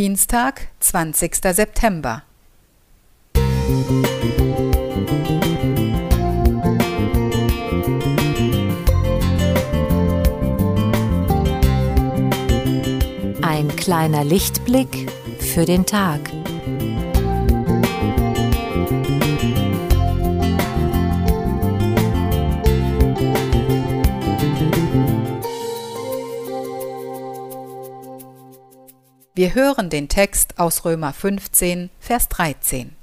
Dienstag, 20. September. Ein kleiner Lichtblick für den Tag. Wir hören den Text aus Römer 15, Vers 13.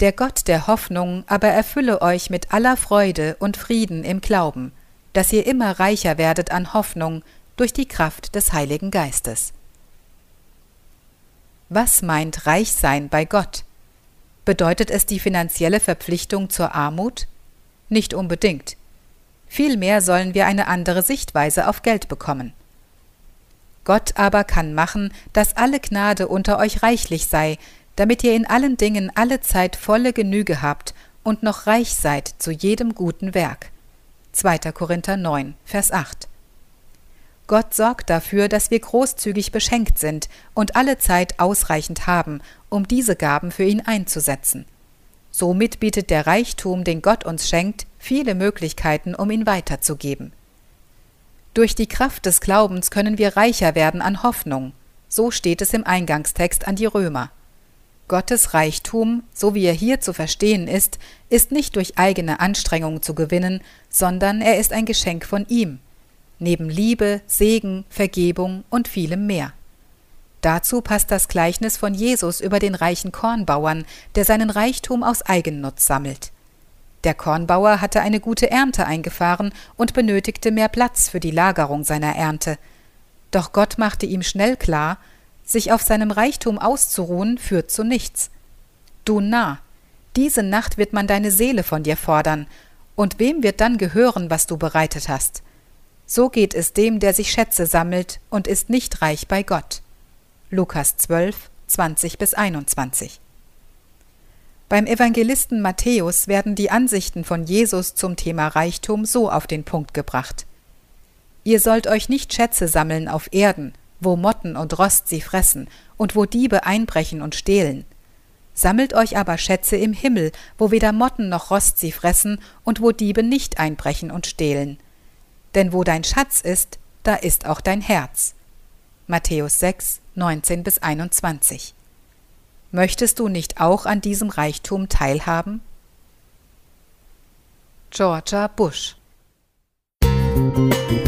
Der Gott der Hoffnung aber erfülle euch mit aller Freude und Frieden im Glauben, dass ihr immer reicher werdet an Hoffnung durch die Kraft des Heiligen Geistes. Was meint reich sein bei Gott? Bedeutet es die finanzielle Verpflichtung zur Armut? Nicht unbedingt. Vielmehr sollen wir eine andere Sichtweise auf Geld bekommen. Gott aber kann machen, dass alle Gnade unter euch reichlich sei, damit ihr in allen Dingen alle Zeit volle Genüge habt und noch reich seid zu jedem guten Werk. 2. Korinther 9, Vers 8. Gott sorgt dafür, dass wir großzügig beschenkt sind und alle Zeit ausreichend haben, um diese Gaben für ihn einzusetzen. Somit bietet der Reichtum, den Gott uns schenkt, viele Möglichkeiten, um ihn weiterzugeben. Durch die Kraft des Glaubens können wir reicher werden an Hoffnung. So steht es im Eingangstext an die Römer. Gottes Reichtum, so wie er hier zu verstehen ist, ist nicht durch eigene Anstrengung zu gewinnen, sondern er ist ein Geschenk von ihm, neben Liebe, Segen, Vergebung und vielem mehr. Dazu passt das Gleichnis von Jesus über den reichen Kornbauern, der seinen Reichtum aus Eigennutz sammelt. Der Kornbauer hatte eine gute Ernte eingefahren und benötigte mehr Platz für die Lagerung seiner Ernte. Doch Gott machte ihm schnell klar, sich auf seinem Reichtum auszuruhen führt zu nichts. Du Narr, diese Nacht wird man deine Seele von dir fordern, und wem wird dann gehören, was du bereitet hast? So geht es dem, der sich Schätze sammelt und ist nicht reich bei Gott. Lukas 12, 20 bis 21. Beim Evangelisten Matthäus werden die Ansichten von Jesus zum Thema Reichtum so auf den Punkt gebracht. Ihr sollt euch nicht Schätze sammeln auf Erden, wo Motten und Rost sie fressen und wo Diebe einbrechen und stehlen. Sammelt euch aber Schätze im Himmel, wo weder Motten noch Rost sie fressen und wo Diebe nicht einbrechen und stehlen. Denn wo dein Schatz ist, da ist auch dein Herz. Matthäus 6, 19 bis 21. Möchtest du nicht auch an diesem Reichtum teilhaben? Georgia Bush Musik